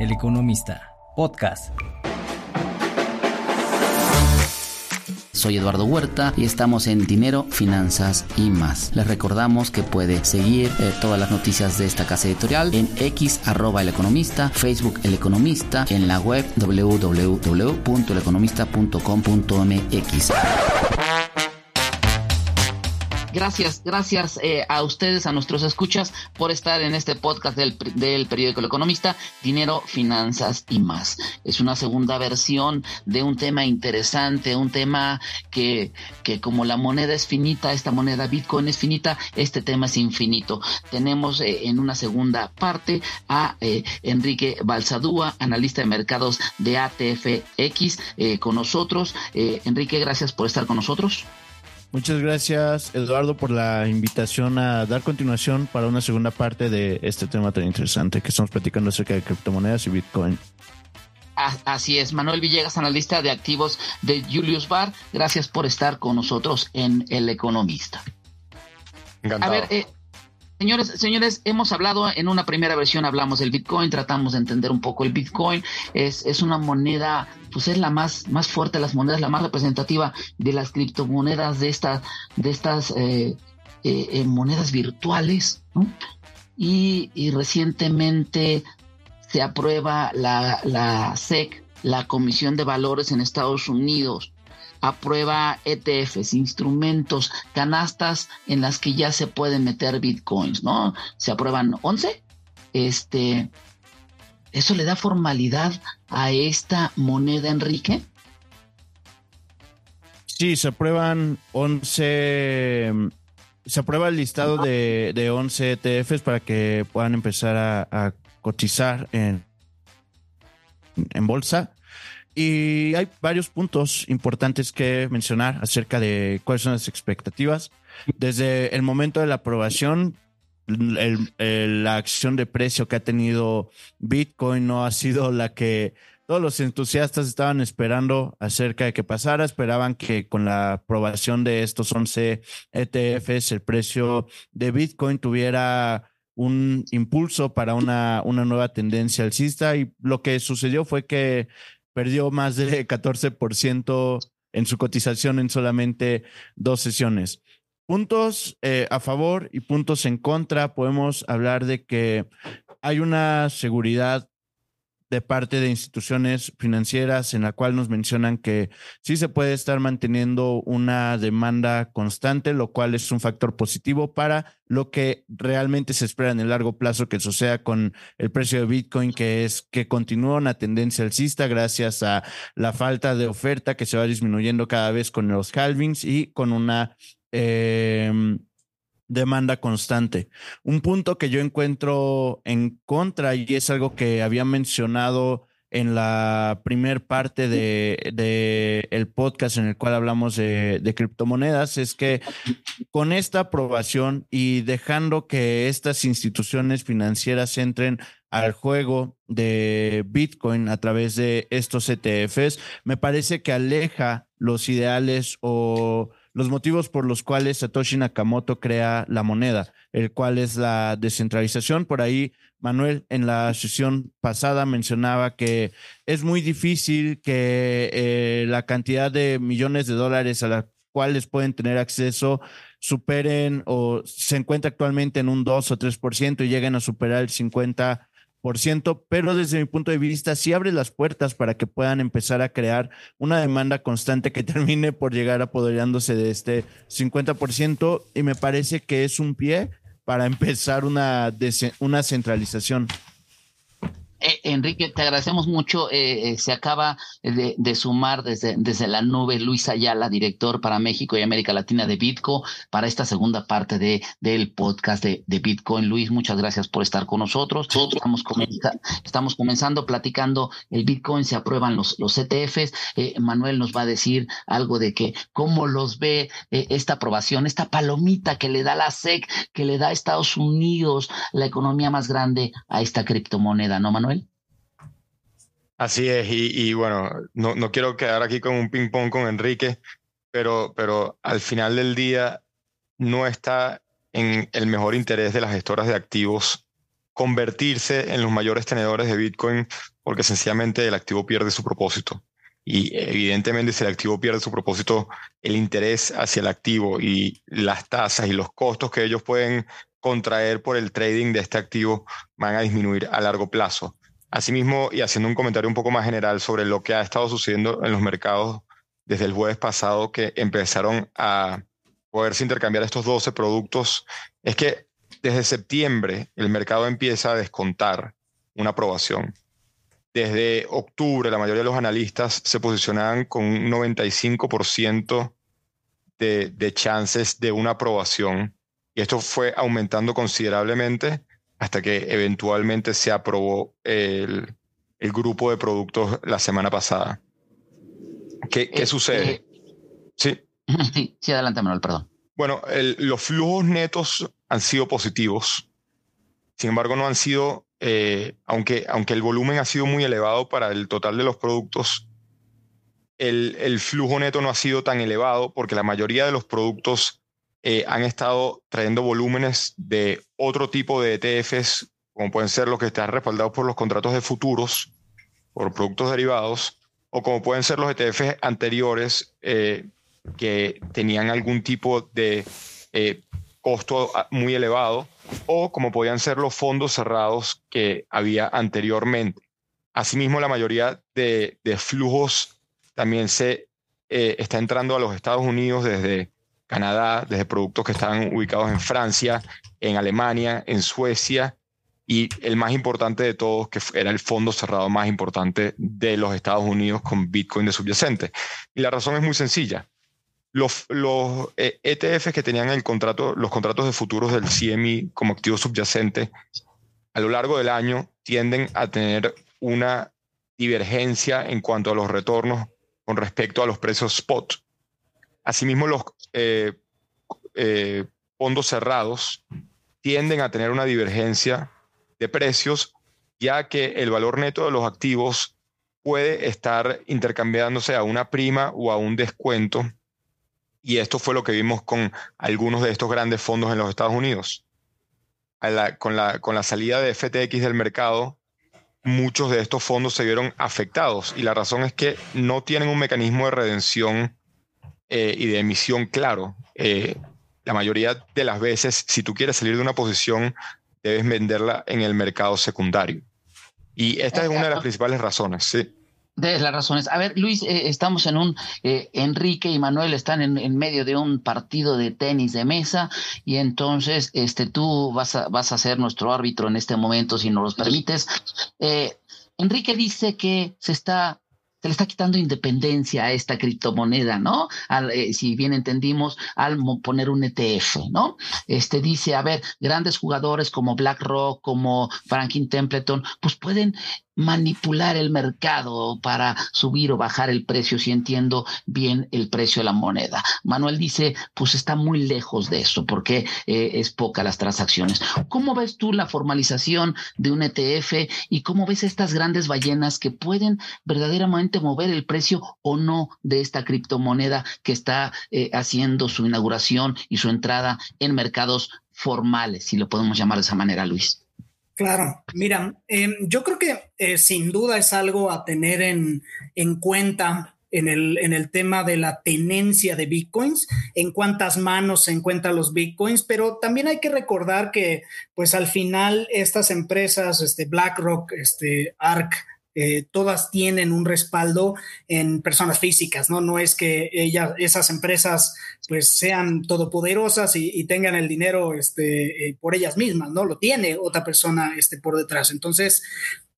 El Economista, podcast. Soy Eduardo Huerta y estamos en Dinero, Finanzas y más. Les recordamos que puede seguir eh, todas las noticias de esta casa editorial en X arroba economista, Facebook el economista, en la web www.eleconomista.com.mx. Gracias, gracias eh, a ustedes, a nuestros escuchas, por estar en este podcast del, del, periódico El Economista, Dinero, Finanzas y más. Es una segunda versión de un tema interesante, un tema que, que como la moneda es finita, esta moneda Bitcoin es finita, este tema es infinito. Tenemos eh, en una segunda parte a eh, Enrique Balsadúa, analista de mercados de ATFX, eh, con nosotros. Eh, Enrique, gracias por estar con nosotros. Muchas gracias, Eduardo, por la invitación a dar continuación para una segunda parte de este tema tan interesante que estamos platicando acerca de criptomonedas y Bitcoin. Así es, Manuel Villegas, analista de activos de Julius Bar. Gracias por estar con nosotros en El Economista. Encantado. A ver, eh, Señores, señores, hemos hablado en una primera versión, hablamos del Bitcoin, tratamos de entender un poco el Bitcoin. Es, es una moneda, pues es la más, más fuerte de las monedas, la más representativa de las criptomonedas, de, esta, de estas eh, eh, eh, monedas virtuales. Y, y, recientemente se aprueba la, la SEC, la Comisión de Valores en Estados Unidos, aprueba ETFs, instrumentos, canastas en las que ya se pueden meter bitcoins, ¿no? Se aprueban 11. Este, ¿eso le da formalidad a esta moneda, Enrique? Sí, se aprueban 11. Se aprueba el listado de, de 11 ETFs para que puedan empezar a, a cotizar en, en bolsa. Y hay varios puntos importantes que mencionar acerca de cuáles son las expectativas. Desde el momento de la aprobación, el, el, la acción de precio que ha tenido Bitcoin no ha sido la que todos los entusiastas estaban esperando acerca de que pasara. Esperaban que con la aprobación de estos 11 ETFs el precio de Bitcoin tuviera un impulso para una, una nueva tendencia alcista y lo que sucedió fue que perdió más de 14% en su cotización en solamente dos sesiones. Puntos eh, a favor y puntos en contra. Podemos hablar de que hay una seguridad de parte de instituciones financieras en la cual nos mencionan que sí se puede estar manteniendo una demanda constante, lo cual es un factor positivo para lo que realmente se espera en el largo plazo que suceda con el precio de Bitcoin, que es que continúa una tendencia alcista gracias a la falta de oferta que se va disminuyendo cada vez con los halvings y con una eh, demanda constante. Un punto que yo encuentro en contra y es algo que había mencionado en la primer parte de, el podcast en el cual hablamos de, de, criptomonedas es que con esta aprobación y dejando que estas instituciones financieras entren al juego de Bitcoin a través de estos ETFs, me parece que aleja los ideales o los motivos por los cuales Satoshi Nakamoto crea la moneda, el cual es la descentralización. Por ahí, Manuel, en la sesión pasada mencionaba que es muy difícil que eh, la cantidad de millones de dólares a las cuales pueden tener acceso superen o se encuentra actualmente en un 2 o 3% y lleguen a superar el 50 por ciento, pero desde mi punto de vista sí abre las puertas para que puedan empezar a crear una demanda constante que termine por llegar apoderándose de este 50% y me parece que es un pie para empezar una, una centralización. Eh, Enrique, te agradecemos mucho. Eh, eh, se acaba de, de, sumar desde, desde la nube Luis Ayala, director para México y América Latina de Bitco, para esta segunda parte de, del podcast de, de Bitcoin. Luis, muchas gracias por estar con nosotros. Estamos, comenza, estamos comenzando platicando el Bitcoin, se aprueban los, los ETFs. Manuel nos va a decir algo de que cómo los ve esta aprobación, esta palomita que le da la SEC, que le da Estados Unidos, la economía más grande a esta criptomoneda, ¿no, Manuel? Así es, y, bueno, no, no, quiero quedar aquí con un ping-pong con Enrique, pero, pero al final del día no está en el mejor interés de las gestoras de activos convertirse en los mayores tenedores de Bitcoin porque sencillamente el activo pierde su propósito. Y evidentemente si el activo pierde su propósito, el interés hacia el activo y las tasas y los costos que ellos pueden contraer por el trading de este activo van a disminuir a largo plazo. Asimismo, y haciendo un comentario un poco más general sobre lo que ha estado sucediendo en los mercados desde el jueves pasado, que empezaron a poderse intercambiar estos 12 productos, es que desde septiembre el mercado empieza a descontar una aprobación. Desde octubre la mayoría de los analistas se posicionaban con un 95% de, de chances de una aprobación y esto fue aumentando considerablemente hasta que eventualmente se aprobó el, grupo de productos la semana pasada. ¿Qué, qué sucede? Eh, sí. Sí, sí, adelante, Manuel, perdón. Bueno, los flujos netos han sido positivos. Sin embargo, no han sido, eh, aunque, aunque el volumen ha sido muy elevado para el total de los productos, el, el flujo neto no ha sido tan elevado porque la mayoría de los productos eh, han estado trayendo volúmenes de otro tipo de ETFs, como pueden ser los que están respaldados por los contratos de futuros, por productos derivados, o como pueden ser los ETFs anteriores eh, que tenían algún tipo de eh, costo muy elevado, o como podían ser los fondos cerrados que había anteriormente. Asimismo, la mayoría de, de flujos también se está entrando a los Estados Unidos desde Canadá, desde productos que están ubicados en Francia, en Alemania, en Suecia y el más importante de todos, que era el fondo cerrado más importante de los Estados Unidos con Bitcoin de subyacente. Y la razón es muy sencilla. Los, los ETFs eh, e que tenían el contrato, los contratos de futuros del CME como activo subyacente, a lo largo del año tienden a tener una divergencia en cuanto a los retornos con respecto a los precios spot. Asimismo, los eh, eh, fondos cerrados tienden a tener una divergencia de precios, ya que el valor neto de los activos puede estar intercambiándose a una prima o a un descuento. Y esto fue lo que vimos con algunos de estos grandes fondos en los Estados Unidos. con, la, con la salida de FTX del mercado, muchos de estos fondos se vieron afectados y la razón es que no tienen un mecanismo de redención eh, y de emisión claro. Eh, la mayoría de las veces, si tú quieres salir de una posición, debes venderla en el mercado secundario. Y esta es una de las principales razones, sí. De las razones. A ver, Luis, eh, estamos en un, Enrique y Manuel están en, medio de un partido de tenis de mesa y entonces este, tú vas a, vas a ser nuestro árbitro en este momento, si nos lo permites. Enrique dice que se está se le está quitando independencia a esta criptomoneda, ¿no? Eh, si bien entendimos, al poner un ETF, ¿no? Este dice, a ver, grandes jugadores como BlackRock, como Franklin Templeton, pues pueden manipular el mercado para subir o bajar el precio, si entiendo bien el precio de la moneda. Manuel dice, pues está muy lejos de eso, porque eh, es poca las transacciones. ¿Cómo ves tú la formalización de un ETF y cómo ves estas grandes ballenas que pueden verdaderamente mover el precio o no de esta criptomoneda que está eh, haciendo su inauguración y su entrada en mercados formales, si lo podemos llamar de esa manera, Luis? Claro, mira, em, yo creo que eh, sin duda es algo a tener en, cuenta en el, en el, tema de la tenencia de bitcoins, en cuántas manos se encuentran los bitcoins, pero también hay que recordar que pues al final estas empresas, este BlackRock, este ARK, eh, todas tienen un respaldo en personas físicas, ¿no? No es que ellas, esas empresas pues sean todopoderosas y, tengan el dinero este, eh, por ellas mismas, ¿no? Lo tiene otra persona este, por detrás. Entonces,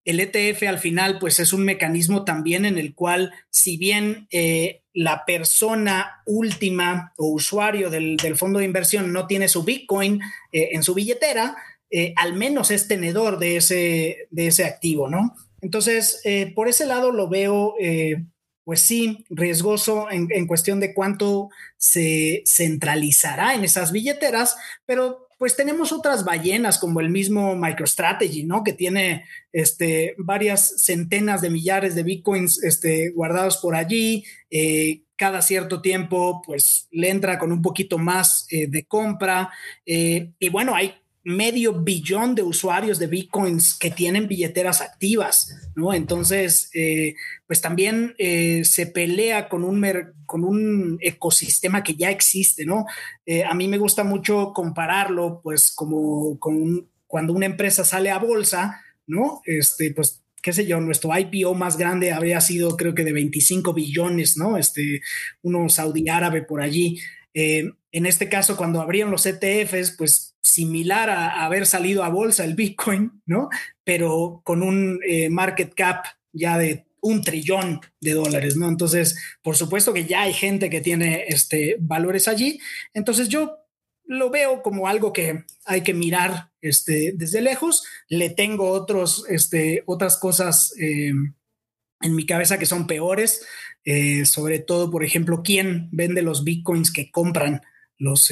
el ETF al final pues es un mecanismo también en el cual si bien eh, la persona última o usuario del, fondo de inversión no tiene su Bitcoin en su billetera, al menos es tenedor de ese, de ese activo, ¿no? Entonces, eh, por ese lado lo veo, eh, pues sí, riesgoso en, cuestión de cuánto se centralizará en esas billeteras, pero pues tenemos otras ballenas como el mismo MicroStrategy, ¿no? Que tiene este, varias centenas de millares de bitcoins este, guardados por allí. Eh, cada cierto tiempo, pues le entra con un poquito más de compra. y bueno, hay medio billón de usuarios de bitcoins que tienen billeteras activas, ¿no? Entonces, eh, pues también eh, se pelea con un, con un ecosistema que ya existe, ¿no? Eh, a mí me gusta mucho compararlo, pues, como con cuando una empresa sale a bolsa, ¿no? Este, pues qué sé yo, nuestro IPO más grande habría sido creo que de 25 billones, ¿no? Este, uno saudí árabe por allí. En este caso, cuando abrieron los ETFs, pues similar a, haber salido a bolsa el Bitcoin, ¿no? Pero con un eh, market cap ya de un trillón de dólares, ¿no? Entonces, por supuesto que ya hay gente que tiene este, valores allí. Entonces, yo lo veo como algo que hay que mirar este, desde lejos. Le tengo otros, este, otras cosas eh, en mi cabeza que son peores. Eh, sobre todo, por ejemplo, quién vende los bitcoins que compran los,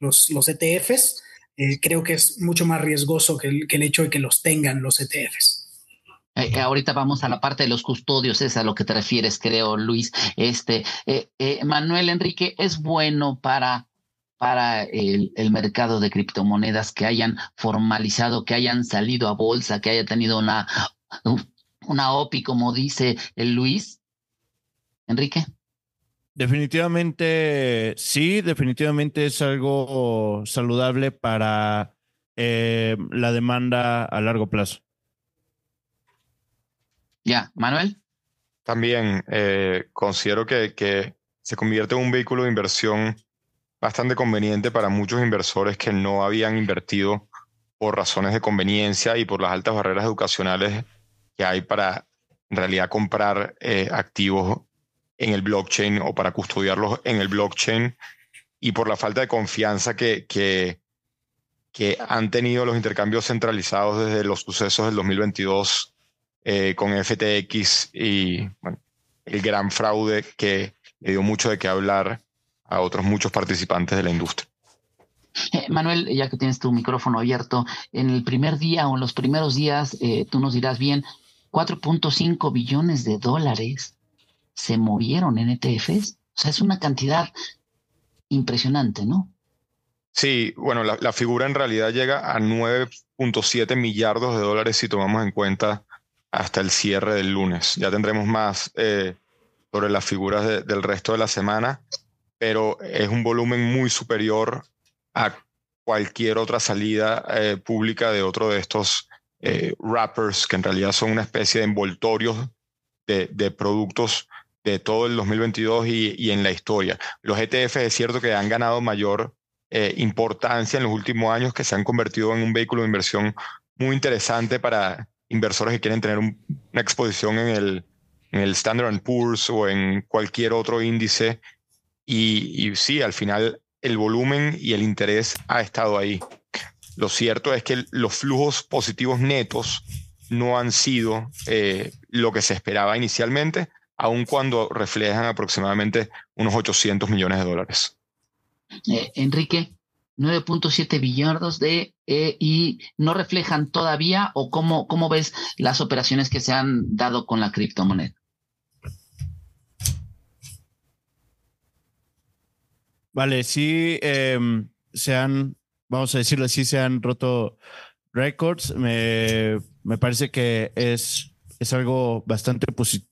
los, los ETFs, eh, creo que es mucho más riesgoso que el, hecho de que los tengan los ETFs. Eh, eh, ahorita vamos a la parte de los custodios, es a lo que te refieres, creo, Luis. Este, Manuel Enrique, es bueno para, para el, el, mercado de criptomonedas que hayan formalizado, que hayan salido a bolsa, que haya tenido una, una OPI, como dice el Luis. Enrique. Definitivamente, sí, definitivamente es algo saludable para eh, la demanda a largo plazo. Ya, Manuel. También eh, considero que, que se convierte en un vehículo de inversión bastante conveniente para muchos inversores que no habían invertido por razones de conveniencia y por las altas barreras educacionales que hay para en realidad comprar eh, activos en el blockchain o para custodiarlos en el blockchain y por la falta de confianza que, que, que han tenido los intercambios centralizados desde los sucesos del 2022 eh, con FTX y el gran fraude que le dio mucho de qué hablar a otros muchos participantes de la industria. Eh, Manuel, ya que tienes tu micrófono abierto, en el primer día o en los primeros días, eh, tú nos dirás bien, 4.5 billones de dólares se movieron en ETFs. O sea, es una cantidad impresionante, ¿no? Sí, bueno, la, figura en realidad llega a 9.7 millardos de dólares si tomamos en cuenta hasta el cierre del lunes. Ya tendremos más eh, sobre las figuras del resto de la semana, pero es un volumen muy superior a cualquier otra salida eh, pública de otro de estos eh, wrappers, que en realidad son una especie de envoltorios de, de productos de todo el 2022 y, en la historia. Los ETF es cierto que han ganado mayor eh, importancia en los últimos años, que se han convertido en un vehículo de inversión muy interesante para inversores que quieren tener una exposición en el, en el Standard Poor's o en cualquier otro índice. Y, sí, al final el volumen y el interés ha estado ahí. Lo cierto es que los flujos positivos netos no han sido eh, lo que se esperaba inicialmente, aun cuando reflejan aproximadamente unos 800 millones de dólares. Eh, Enrique, 9.7 billones de eh, y no reflejan todavía o cómo, cómo ves las operaciones que se han dado con la criptomoneda. Vale, sí em, se han, vamos a decirlo así, se han roto récords. Me, me parece que es es algo bastante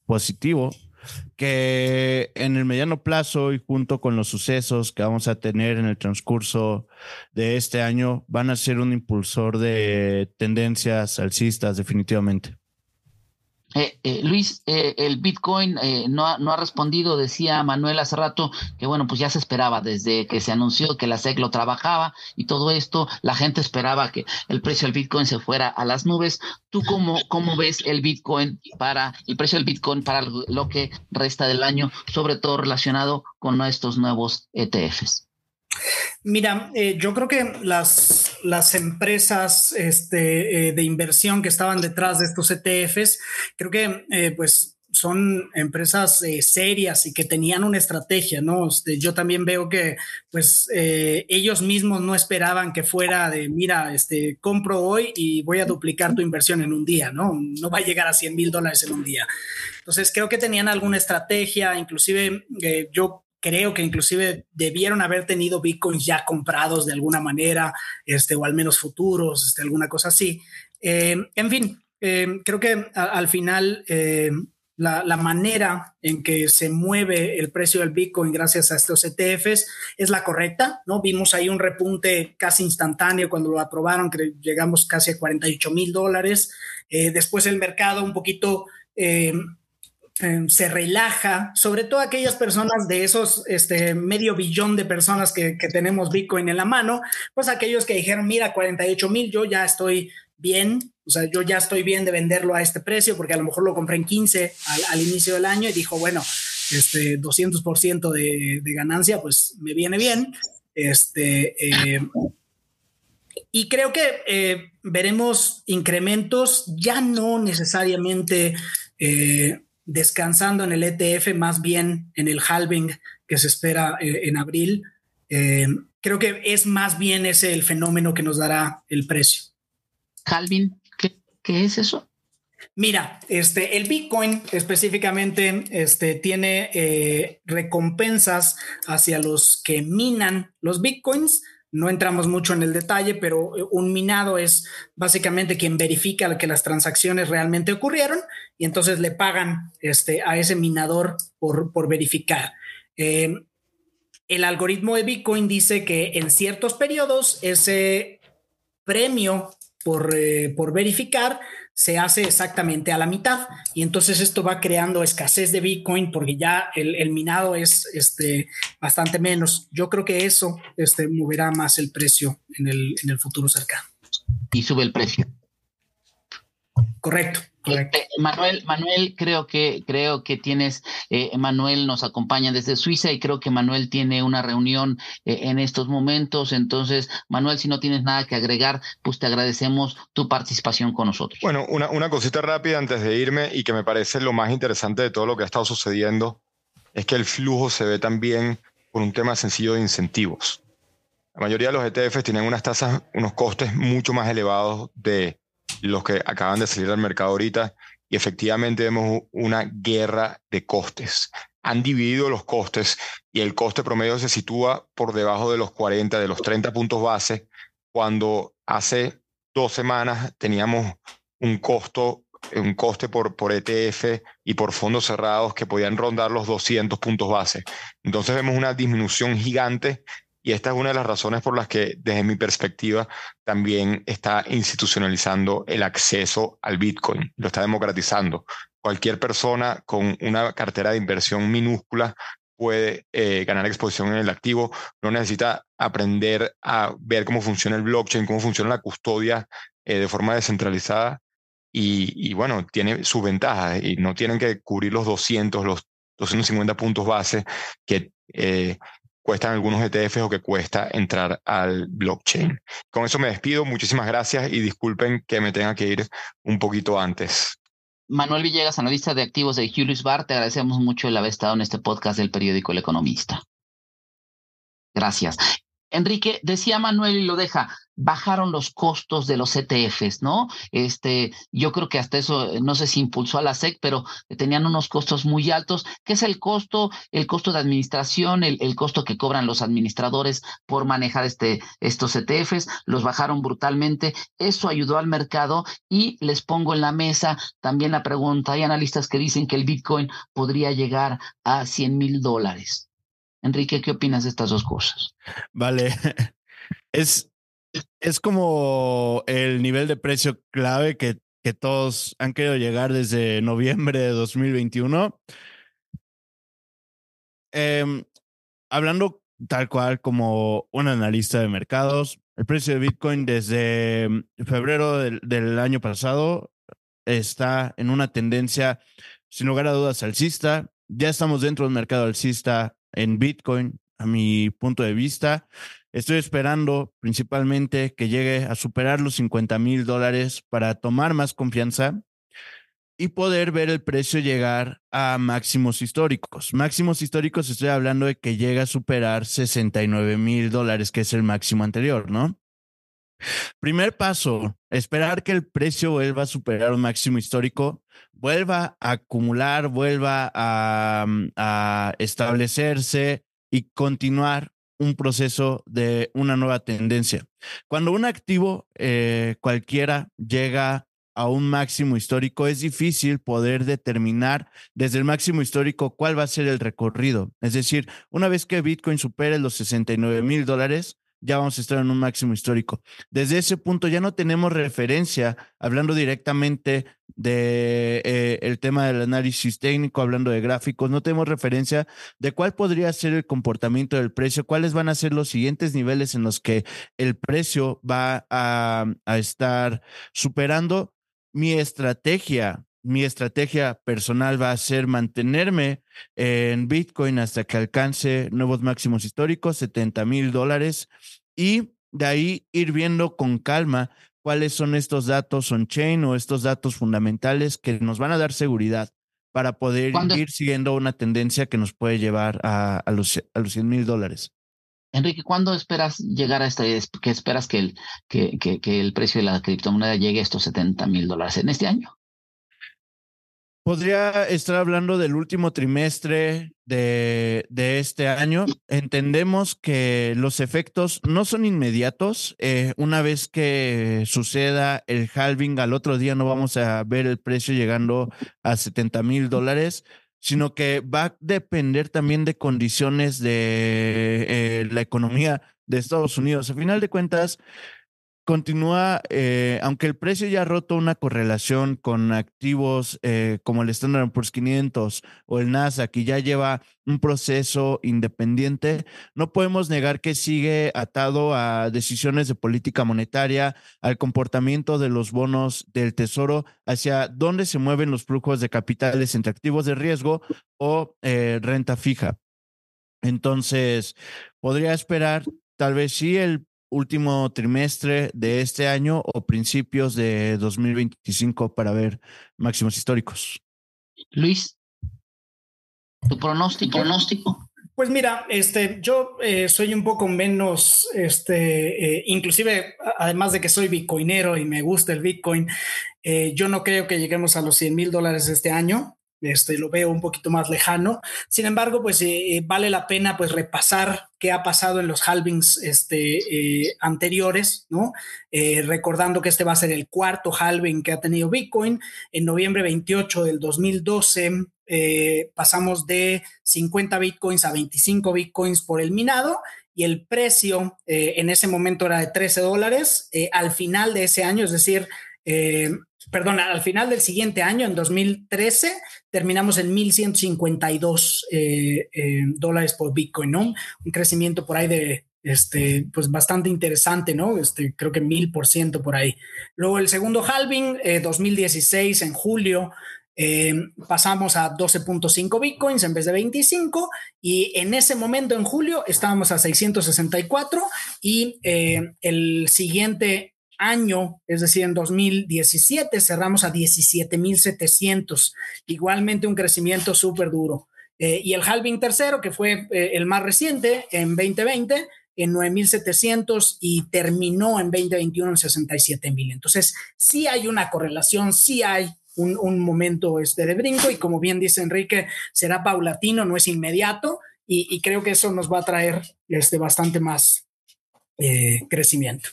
positivo que en el mediano plazo y junto con los sucesos que vamos a tener en el transcurso de este año van a ser un impulsor de tendencias alcistas definitivamente. Eh, eh, Luis, eh, el Bitcoin no, ha, no ha respondido, decía Manuel hace rato, que bueno, pues ya se esperaba desde que se anunció que la SEC lo trabajaba y todo esto, la gente esperaba que el precio del Bitcoin se fuera a las nubes. ¿Tú cómo, cómo ves el Bitcoin para, el precio del Bitcoin para lo que resta del año, sobre todo relacionado con estos nuevos ETFs? Mira, eh, yo creo que las, las empresas este, eh, de inversión que estaban detrás de estos ETFs, creo que eh, pues son empresas serias y que tenían una estrategia, ¿no? Este, yo también veo que pues ellos mismos no esperaban que fuera de, mira, este, compro hoy y voy a duplicar tu inversión en un día, ¿no? No va a llegar a 100 mil dólares en un día. Entonces creo que tenían alguna estrategia, inclusive yo creo que inclusive debieron haber tenido bitcoins ya comprados de alguna manera, este, o al menos futuros, este, alguna cosa así. Eh, en fin, eh, creo que al final eh, la, manera en que se mueve el precio del Bitcoin gracias a estos ETFs es la correcta, ¿no? Vimos ahí un repunte casi instantáneo cuando lo aprobaron, que llegamos casi a 48 mil dólares. Eh, después el mercado un poquito eh, se relaja, sobre todo aquellas personas de esos este, medio billón de personas que, tenemos Bitcoin en la mano, pues aquellos que dijeron, mira, 48 mil, yo ya estoy bien, o sea, yo ya estoy bien de venderlo a este precio porque a lo mejor lo compré en 15 al, inicio del año y dijo, bueno, este 200% de, de ganancia, pues me viene bien. Este, eh, y creo que eh, veremos incrementos ya no necesariamente descansando en el ETF, más bien en el halving que se espera en abril. creo que es más bien ese el fenómeno que nos dará el precio. Halving, ¿qué, es eso? Mira, este, el Bitcoin específicamente este, tiene eh, recompensas hacia los que minan los Bitcoins. No entramos mucho en el detalle, pero eh, un minado es básicamente quien verifica que las transacciones realmente ocurrieron y entonces le pagan este, a ese minador por, por verificar. Eh, el algoritmo de Bitcoin dice que en ciertos periodos ese premio eh, por, verificar se hace exactamente a la mitad y entonces esto va creando escasez de Bitcoin porque ya el, minado es este, bastante menos. Yo creo que eso este, moverá más el precio en el, en el futuro cercano. Y sube el precio. Correcto. Este, Manuel, Manuel, creo que, creo que tienes, eh, Manuel nos acompaña desde Suiza y creo que Manuel tiene una reunión eh, en estos momentos. Entonces, Manuel, si no tienes nada que agregar, pues te agradecemos tu participación con nosotros. Bueno, una, una cosita rápida antes de irme y que me parece lo más interesante de todo lo que ha estado sucediendo es que el flujo se ve también por un tema sencillo de incentivos. La mayoría de los ETFs tienen unas tasas, unos costes mucho más elevados de los que acaban de salir al mercado ahorita y efectivamente vemos una guerra de costes. Han dividido los costes y el coste promedio se sitúa por debajo de los 40, de los 30 puntos base, cuando hace dos semanas teníamos un costo, un coste por, por ETF y por fondos cerrados que podían rondar los 200 puntos base. Entonces vemos una disminución gigante y esta es una de las razones por las que, desde mi perspectiva, también está institucionalizando el acceso al Bitcoin, lo está democratizando. Cualquier persona con una cartera de inversión minúscula puede eh, ganar exposición en el activo, no necesita aprender a ver cómo funciona el blockchain, cómo funciona la custodia eh, de forma descentralizada. Y, bueno, tiene sus ventajas y no tienen que cubrir los 200, los 250 puntos base que eh, cuestan algunos ETFs o que cuesta entrar al blockchain. Con eso me despido, muchísimas gracias y disculpen que me tenga que ir un poquito antes. Manuel Villegas, analista de activos de Julius Bar, te agradecemos mucho el haber estado en este podcast del periódico El Economista. Gracias. Enrique, decía Manuel y lo deja, bajaron los costos de los ETFs, ¿no? Este, yo creo que hasta eso, eh, no sé si impulsó a la SEC, pero tenían unos costos muy altos. ¿Qué es el costo? El costo de administración, el, costo que cobran los administradores por manejar este, estos ETFs, los bajaron brutalmente. Eso ayudó al mercado y les pongo en la mesa también la pregunta. Hay analistas que dicen que el Bitcoin podría llegar a 100 mil dólares. Enrique, ¿qué opinas de estas dos cosas? Vale, es, es como el nivel de precio clave que, que todos han querido llegar desde noviembre de 2021. Em, hablando tal cual como un analista de mercados, el precio de Bitcoin desde febrero del, del año pasado está en una tendencia, sin lugar a dudas, alcista. Ya estamos dentro del mercado alcista en Bitcoin, a mi punto de vista. Estoy esperando principalmente que llegue a superar los 50 mil dólares para tomar más confianza y poder ver el precio llegar a máximos históricos. Máximos históricos estoy hablando de que llega a superar 69 mil dólares, que es el máximo anterior, ¿no? Primer paso, esperar que el precio vuelva a superar un máximo histórico, vuelva a acumular, vuelva a, mm, a establecerse y continuar un proceso de una nueva tendencia. Cuando un activo eh, cualquiera llega a un máximo histórico, es difícil poder determinar desde el máximo histórico cuál va a ser el recorrido. Es decir, una vez que Bitcoin supere los 69 mil dólares, ya vamos a estar en un máximo histórico. Desde ese punto ya no tenemos referencia, hablando directamente de eh, el tema del análisis técnico, hablando de gráficos, no tenemos referencia de cuál podría ser el comportamiento del precio, cuáles van a ser los siguientes niveles en los que el precio va a, a estar superando. Mi estrategia mi estrategia personal va a ser mantenerme en Bitcoin hasta que alcance nuevos máximos históricos, 70 mil dólares, y de ahí ir viendo con calma cuáles son estos datos on-chain o estos datos fundamentales que nos van a dar seguridad para poder ir siguiendo una tendencia que nos puede llevar a, los, a los 100 mil dólares. Enrique, ¿cuándo esperas llegar a esta? ¿Qué esperas que el, que, que, que el precio de la criptomoneda llegue a estos 70 mil dólares en este año? Podría estar hablando del último trimestre de, este año. Entendemos que los efectos no son inmediatos. Eh, una vez que suceda el halving, al otro día no vamos a ver el precio llegando a 70 mil dólares, sino que va a depender también de condiciones de eh, la economía de Estados Unidos. A final de cuentas, continúa, eh, aunque el precio ya ha roto una correlación con activos eh, como el Standard Poor's 500 o el Nasdaq que ya lleva un proceso independiente, no podemos negar que sigue atado a decisiones de política monetaria, al comportamiento de los bonos del tesoro, hacia dónde se mueven los flujos de capitales entre activos de riesgo o eh, renta fija. Entonces, podría esperar tal vez sí el último trimestre de este año o principios de 2025 para ver máximos históricos. Luis, tu pronóstico. pronóstico. Pues mira, este, yo eh, soy un poco menos, este, eh, inclusive, además de que soy bitcoinero y me gusta el bitcoin, eh, yo no creo que lleguemos a los 100 mil dólares este año este, lo veo un poquito más lejano. Sin embargo, pues eh, eh, vale la pena pues repasar qué ha pasado en los halvings este, eh, anteriores, recordando que este va a ser el cuarto halving que ha tenido Bitcoin. En noviembre 28 del 2012 pasamos de 50 Bitcoins a 25 Bitcoins por el minado y el precio en ese momento era de 13 dólares. al final de ese año, es decir, perdón, al final del siguiente año, en 2013, terminamos en 1.152 eh, eh, dólares por Bitcoin, ¿no? Un crecimiento por ahí de, este, pues bastante interesante, ¿no? Este, creo que mil por ciento por ahí. Luego el segundo halving, 2016, eh, en julio, pasamos a 12.5 bitcoins en vez de 25 y en ese momento en julio estábamos a 664 y el siguiente año, es decir, en 2017 cerramos a 17.700, igualmente un crecimiento súper duro. Eh, y el halving tercero, que fue eh, el más reciente, en 2020, en 9.700 y terminó en 2021 en 67.000. Entonces, sí hay una correlación, sí hay un, momento este de brinco y como bien dice Enrique, será paulatino, no es inmediato y, creo que eso nos va a traer este, bastante más eh, crecimiento.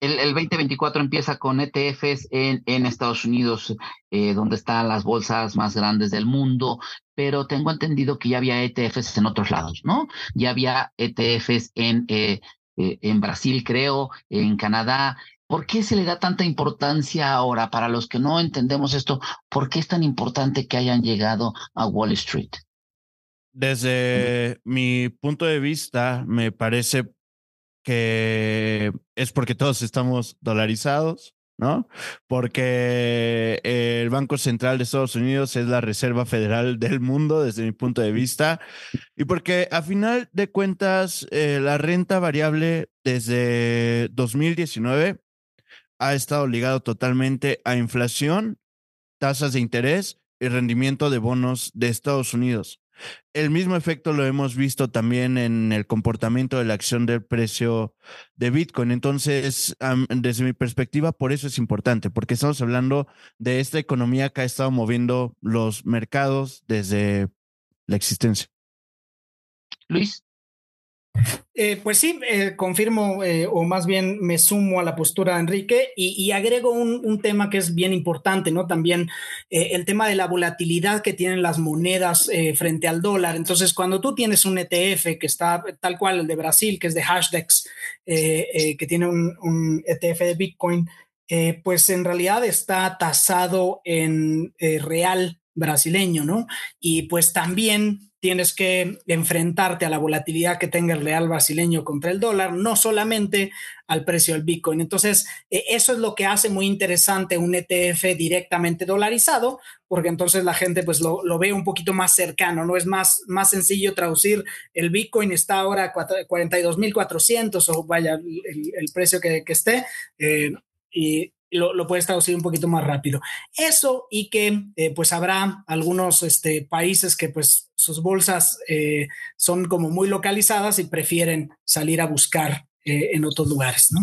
El, 2024 empieza con ETFs en, Estados Unidos, eh, donde están las bolsas más grandes del mundo, pero tengo entendido que ya había ETFs en otros lados, ¿no? Ya había ETFs en, eh, eh, en Brasil, creo, en Canadá. ¿Por qué se le da tanta importancia ahora? Para los que no entendemos esto, ¿por qué es tan importante que hayan llegado a Wall Street? Desde mi punto de vista, me parece es porque todos estamos dolarizados, ¿no? Porque el Banco Central de Estados Unidos es la Reserva Federal del mundo, desde mi punto de vista, y porque a final de cuentas, eh, la renta variable desde 2019 ha estado ligado totalmente a inflación, tasas de interés y rendimiento de bonos de Estados Unidos. El mismo efecto lo hemos visto también en el comportamiento de la acción del precio de Bitcoin. Entonces, desde mi perspectiva, por eso es importante, porque estamos hablando de esta economía que ha estado moviendo los mercados desde la existencia. Luis. Eh, pues sí, eh, confirmo eh, o más bien me sumo a la postura de Enrique y, agrego un, tema que es bien importante, ¿no? También el tema de la volatilidad que tienen las monedas frente al dólar. Entonces, cuando tú tienes un ETF que está tal cual el de Brasil, que es de Hashdex, que tiene un, un, ETF de Bitcoin, pues en realidad está tasado en real brasileño, ¿no? Y pues también tienes que enfrentarte a la volatilidad que tenga el real brasileño contra el dólar, no solamente al precio del Bitcoin. Entonces, eh, eso es lo que hace muy interesante un ETF directamente dolarizado, porque entonces la gente pues lo, ve un poquito más cercano, ¿no? Es más, más sencillo traducir el Bitcoin está ahora a 42.400 o vaya el, precio que, esté. Eh, y lo, puedes traducir un poquito más rápido. Eso y que eh, pues habrá algunos este, países que pues sus bolsas eh, son como muy localizadas y prefieren salir a buscar eh, en otros lugares, ¿no?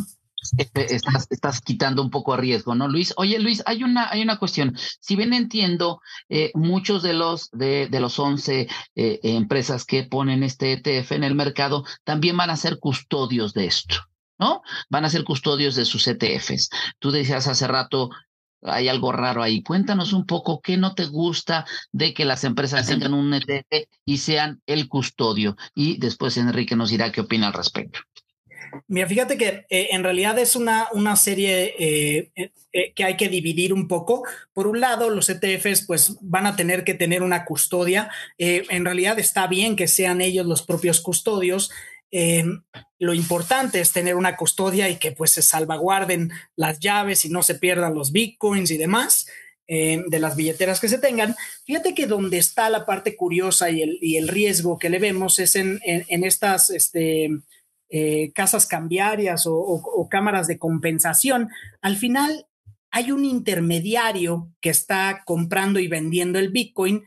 Este, estás, quitando un poco de riesgo, ¿no, Luis? Oye, Luis, hay una, hay una cuestión. Si bien entiendo, muchos de los, de, de los 11 empresas que ponen este ETF en el mercado también van a ser custodios de esto. ¿No? Van a ser custodios de sus ETFs. Tú decías hace rato, hay algo raro ahí. Cuéntanos un poco qué no te gusta de que las empresas tengan un ETF y sean el custodio. Y después Enrique nos dirá qué opina al respecto. Mira, fíjate que eh, en realidad es una, una serie eh, eh, que hay que dividir un poco. Por un lado, los ETFs pues van a tener que tener una custodia. en realidad está bien que sean ellos los propios custodios. Em, lo importante es tener una custodia y que pues se salvaguarden las llaves y no se pierdan los bitcoins y demás em, de las billeteras que se tengan. Fíjate que donde está la parte curiosa y el, riesgo que le vemos es en, estas este, eh, casas cambiarias o cámaras de compensación. Al final hay un intermediario que está comprando y vendiendo el bitcoin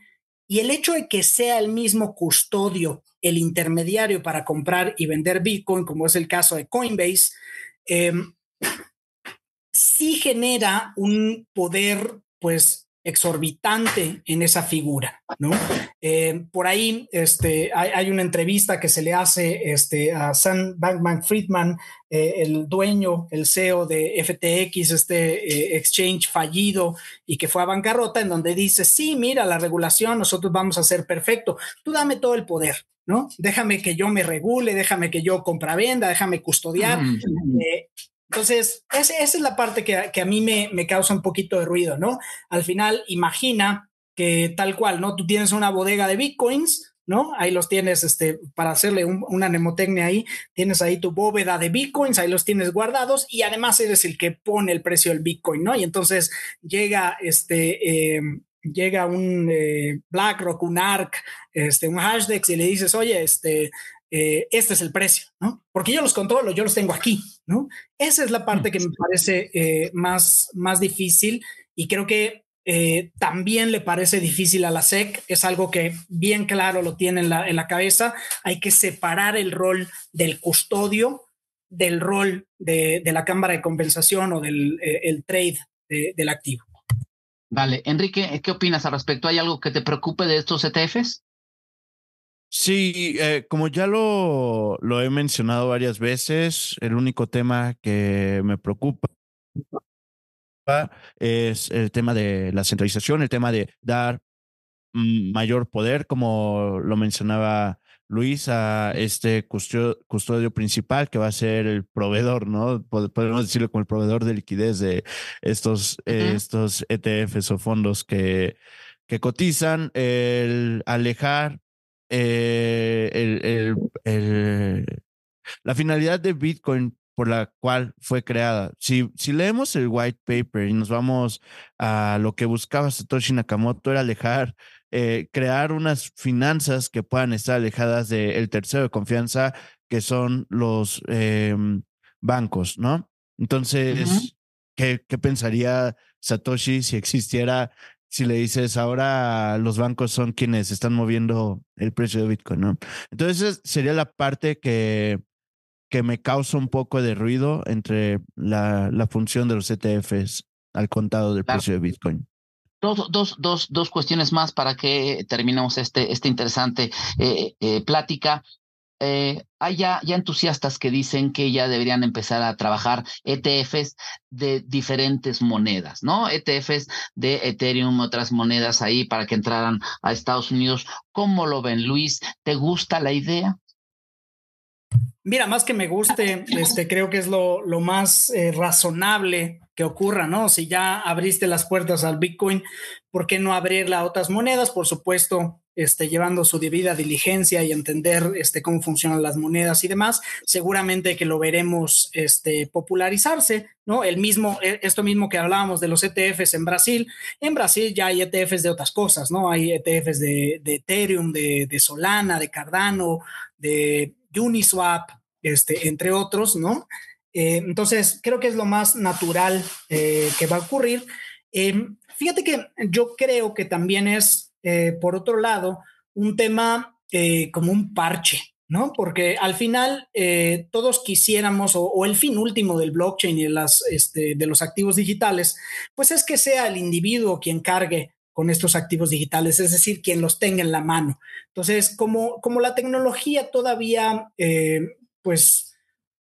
y el hecho de que sea el mismo custodio el intermediario para comprar y vender Bitcoin, como es el caso de Coinbase, em, sí genera un poder, pues, exorbitante en esa figura, ¿no? Em, por ahí este, hay, una entrevista que se le hace este, a Sam Bankman Friedman, eh, el dueño, el CEO de FTX, este eh, exchange fallido y que fue a bancarrota, en donde dice, sí, mira, la regulación, nosotros vamos a ser perfecto, tú dame todo el poder, ¿no? Déjame que yo me regule, déjame que yo compra-venda, déjame custodiar. Eh, entonces, esa es la parte que, a mí me, causa un poquito de ruido, ¿no? Al final, imagina que tal cual, ¿no? Tú tienes una bodega de bitcoins, ¿no? Ahí los tienes, este, para hacerle una mnemotecnia ahí, tienes ahí tu bóveda de bitcoins, ahí los tienes guardados y además eres el que pone el precio del bitcoin, ¿no? Y entonces llega este, eh, llega un eh, BlackRock, un ARC, este, un Hashdex y le dices, oye, este, eh, este es el precio, ¿no? Porque yo los controlo, yo los tengo aquí, ¿no? Esa es la parte que me parece eh, más, más difícil y creo que también le parece difícil a la SEC, es algo que bien claro lo tiene en la, en la cabeza, hay que separar el rol del custodio del rol de, de la cámara de compensación o del el trade del activo. Vale, Enrique, ¿qué opinas al respecto? ¿Hay algo que te preocupe de estos ETFs? Sí, eh, como ya lo, lo he mencionado varias veces, el único tema que me preocupa es el tema de la centralización, el tema de dar mayor poder, como lo mencionaba Luis a este custodio, principal que va a ser el proveedor, ¿no? Podemos decirlo como el proveedor de liquidez de estos, estos ETFs o fondos que, que cotizan, el alejar eh, el, la finalidad de Bitcoin por la cual fue creada. Si, si leemos el white paper y nos vamos a lo que buscaba Satoshi Nakamoto, era alejar eh, crear unas finanzas que puedan estar alejadas del tercero de confianza, que son los em, bancos, ¿no? Entonces, ¿qué, ¿qué, pensaría Satoshi si existiera, si le dices ahora los bancos son quienes están moviendo el precio de Bitcoin, ¿no? Entonces, sería la parte que, que me causa un poco de ruido entre la, la función de los ETFs al contado del precio de Bitcoin. Dos, dos, dos, dos cuestiones más para que terminemos este, este interesante eh, eh, plática. eh, hay ya, entusiastas que dicen que ya deberían empezar a trabajar ETFs de diferentes monedas, ¿no? ETFs de Ethereum, otras monedas ahí para que entraran a Estados Unidos. ¿Cómo lo ven, Luis? ¿Te gusta la idea? Mira, más que me guste, este, creo que es lo, más eh, razonable que ocurra, ¿no? Si ya abriste las puertas al Bitcoin, ¿por qué no abrirla a otras monedas? Por supuesto, este, llevando su debida diligencia y entender este, cómo funcionan las monedas y demás, seguramente que lo veremos este, popularizarse, ¿no? El mismo, e, esto mismo que hablábamos de los ETFs en Brasil, en Brasil ya hay ETFs de otras cosas, ¿no? Hay ETFs de, Ethereum, de, de, Solana, de Cardano, de Uniswap, este, entre otros, ¿no? Eh, entonces, creo que es lo más natural eh, que va a ocurrir. Eh, fíjate que yo creo que también es eh, por otro lado, un tema como un parche, ¿no? Porque al final todos quisiéramos, o, el fin último del blockchain y este, de los activos digitales, pues es que sea el individuo quien cargue con estos activos digitales, es decir, quien los tenga en la mano. Entonces, como, como la tecnología todavía, pues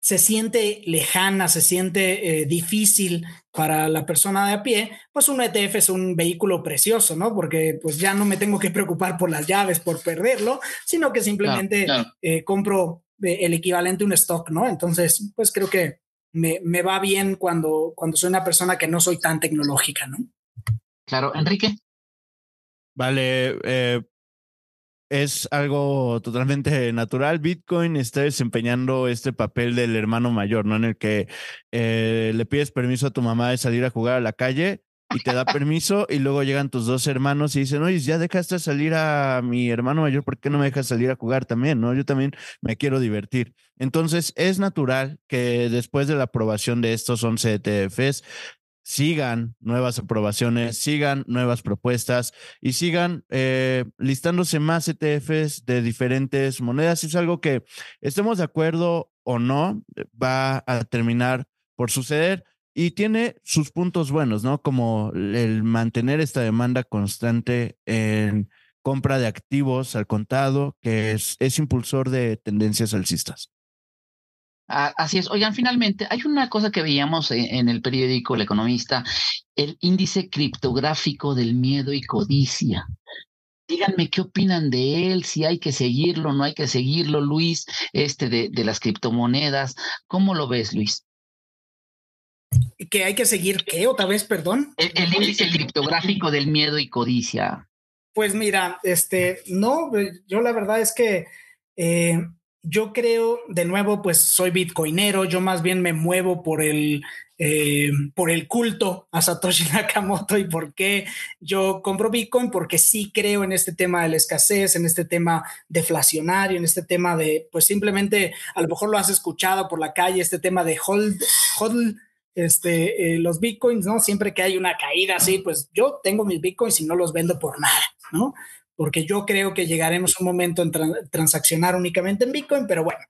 se siente lejana, se siente eh, difícil para la persona de a pie, pues un ETF es un vehículo precioso, ¿no? Porque pues ya no me tengo que preocupar por las llaves, por perderlo, sino que simplemente eh, compro eh, el equivalente a un stock, ¿no? Entonces, pues creo que me, me, va bien cuando, cuando soy una persona que no soy tan tecnológica, ¿no? Claro, Enrique. Vale, es algo totalmente natural. Bitcoin está desempeñando este papel del hermano mayor, ¿no? En el que eh, le pides permiso a tu mamá de salir a jugar a la calle y te da permiso y luego llegan tus dos hermanos y dicen, oye, ya dejaste salir a mi hermano mayor, ¿por qué no me dejas salir a jugar también? ¿No? Yo también me quiero divertir. Entonces, es natural que después de la aprobación de estos 11 ETFs, sigan nuevas aprobaciones, sigan nuevas propuestas y sigan eh, listándose más ETFs de diferentes monedas. Es algo que estemos de acuerdo o no, va a terminar por suceder y tiene sus puntos buenos, ¿no? Como el mantener esta demanda constante en compra de activos al contado, que es, es impulsor de tendencias alcistas. Así es. Oigan, finalmente, hay una cosa que veíamos en el periódico El Economista, el índice criptográfico del miedo y codicia. Díganme qué opinan de él, si hay que seguirlo, no hay que seguirlo, Luis, este de, de las criptomonedas. ¿Cómo lo ves, Luis? ¿Que hay que seguir qué? ¿Otra vez, perdón? El, índice criptográfico del miedo y codicia. Pues mira, este, no, yo la verdad es que eh, yo creo, de nuevo, pues soy bitcoinero, yo más bien me muevo por el, eh, por el culto a Satoshi Nakamoto y por qué yo compro Bitcoin, porque sí creo en este tema de la escasez, en este tema deflacionario, en este tema de, pues simplemente, a lo mejor lo has escuchado por la calle, este tema de hold, hold este, eh, los Bitcoins, ¿no? Siempre que hay una caída así, pues yo tengo mis Bitcoins y no los vendo por nada, ¿no? Porque yo creo que llegaremos a un momento en transaccionar únicamente en Bitcoin, pero bueno,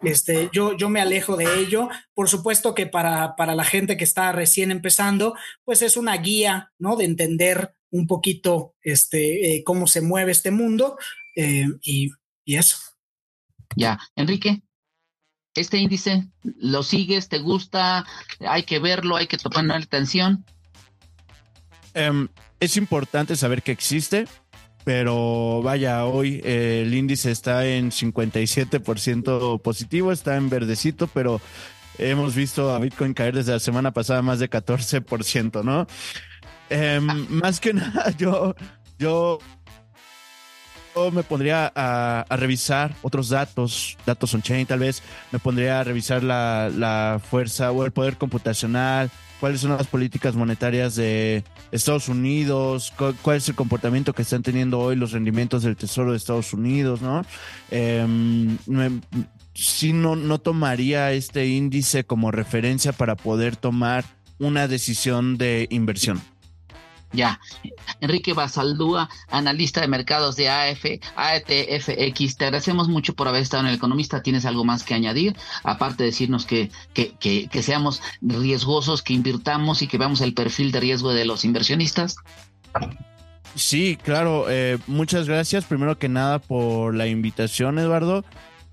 este, yo, yo me alejo de ello. Por supuesto que para, para la gente que está recién empezando, pues es una guía, ¿no? De entender un poquito este, eh, cómo se mueve este mundo eh, y, y eso. Ya, Enrique, este índice, ¿lo sigues? ¿Te gusta? ¿Hay que verlo? ¿Hay que tomar atención? Em, es importante saber que existe pero vaya, hoy eh, el índice está en 57% positivo, está en verdecito, pero hemos visto a Bitcoin caer desde la semana pasada más de 14%, ¿no? Em, más que nada, yo, yo, me pondría a, revisar otros datos, datos on-chain tal vez, me pondría a revisar la, la fuerza o el poder computacional, cuáles son las políticas monetarias de Estados Unidos, cuál, es el comportamiento que están teniendo hoy los rendimientos del Tesoro de Estados Unidos, ¿no? Eh, sí no, no tomaría este índice como referencia para poder tomar una decisión de inversión. Ya. Enrique Basaldúa, analista de mercados de AF, AETFX, te agradecemos mucho por haber estado en El Economista. ¿Tienes algo más que añadir? Aparte de decirnos que, que, que, seamos riesgosos, que invirtamos y que veamos el perfil de riesgo de los inversionistas. Sí, claro. Eh, muchas gracias, primero que nada, por la invitación, Eduardo.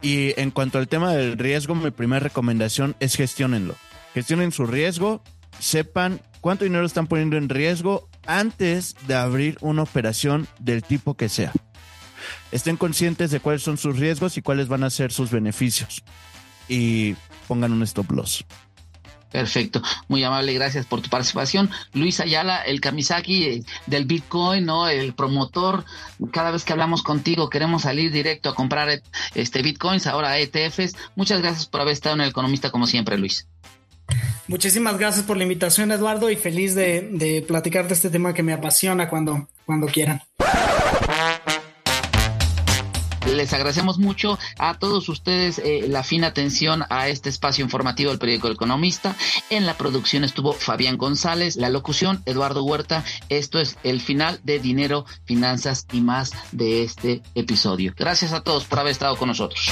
Y en cuanto al tema del riesgo, mi primera recomendación es gestionenlo. Gestionen su riesgo, sepan cuánto dinero están poniendo en riesgo antes de abrir una operación del tipo que sea. Estén conscientes de cuáles son sus riesgos y cuáles van a ser sus beneficios. Y pongan un stop loss. Perfecto, muy amable, gracias por tu participación. Luis Ayala, el Kamisaki eh, del Bitcoin, ¿no? El promotor. Cada vez que hablamos contigo queremos salir directo a comprar este Bitcoins, ahora ETFs. Muchas gracias por haber estado en el Economista como siempre, Luis. Muchísimas gracias por la invitación, Eduardo, y feliz de, platicar de este tema que me apasiona cuando, cuando quieran. Les agradecemos mucho a todos ustedes eh, la fina atención a este espacio informativo del periódico El Economista. En la producción estuvo Fabián González, la locución Eduardo Huerta. Esto es el final de Dinero, Finanzas y más de este episodio. Gracias a todos por haber estado con nosotros.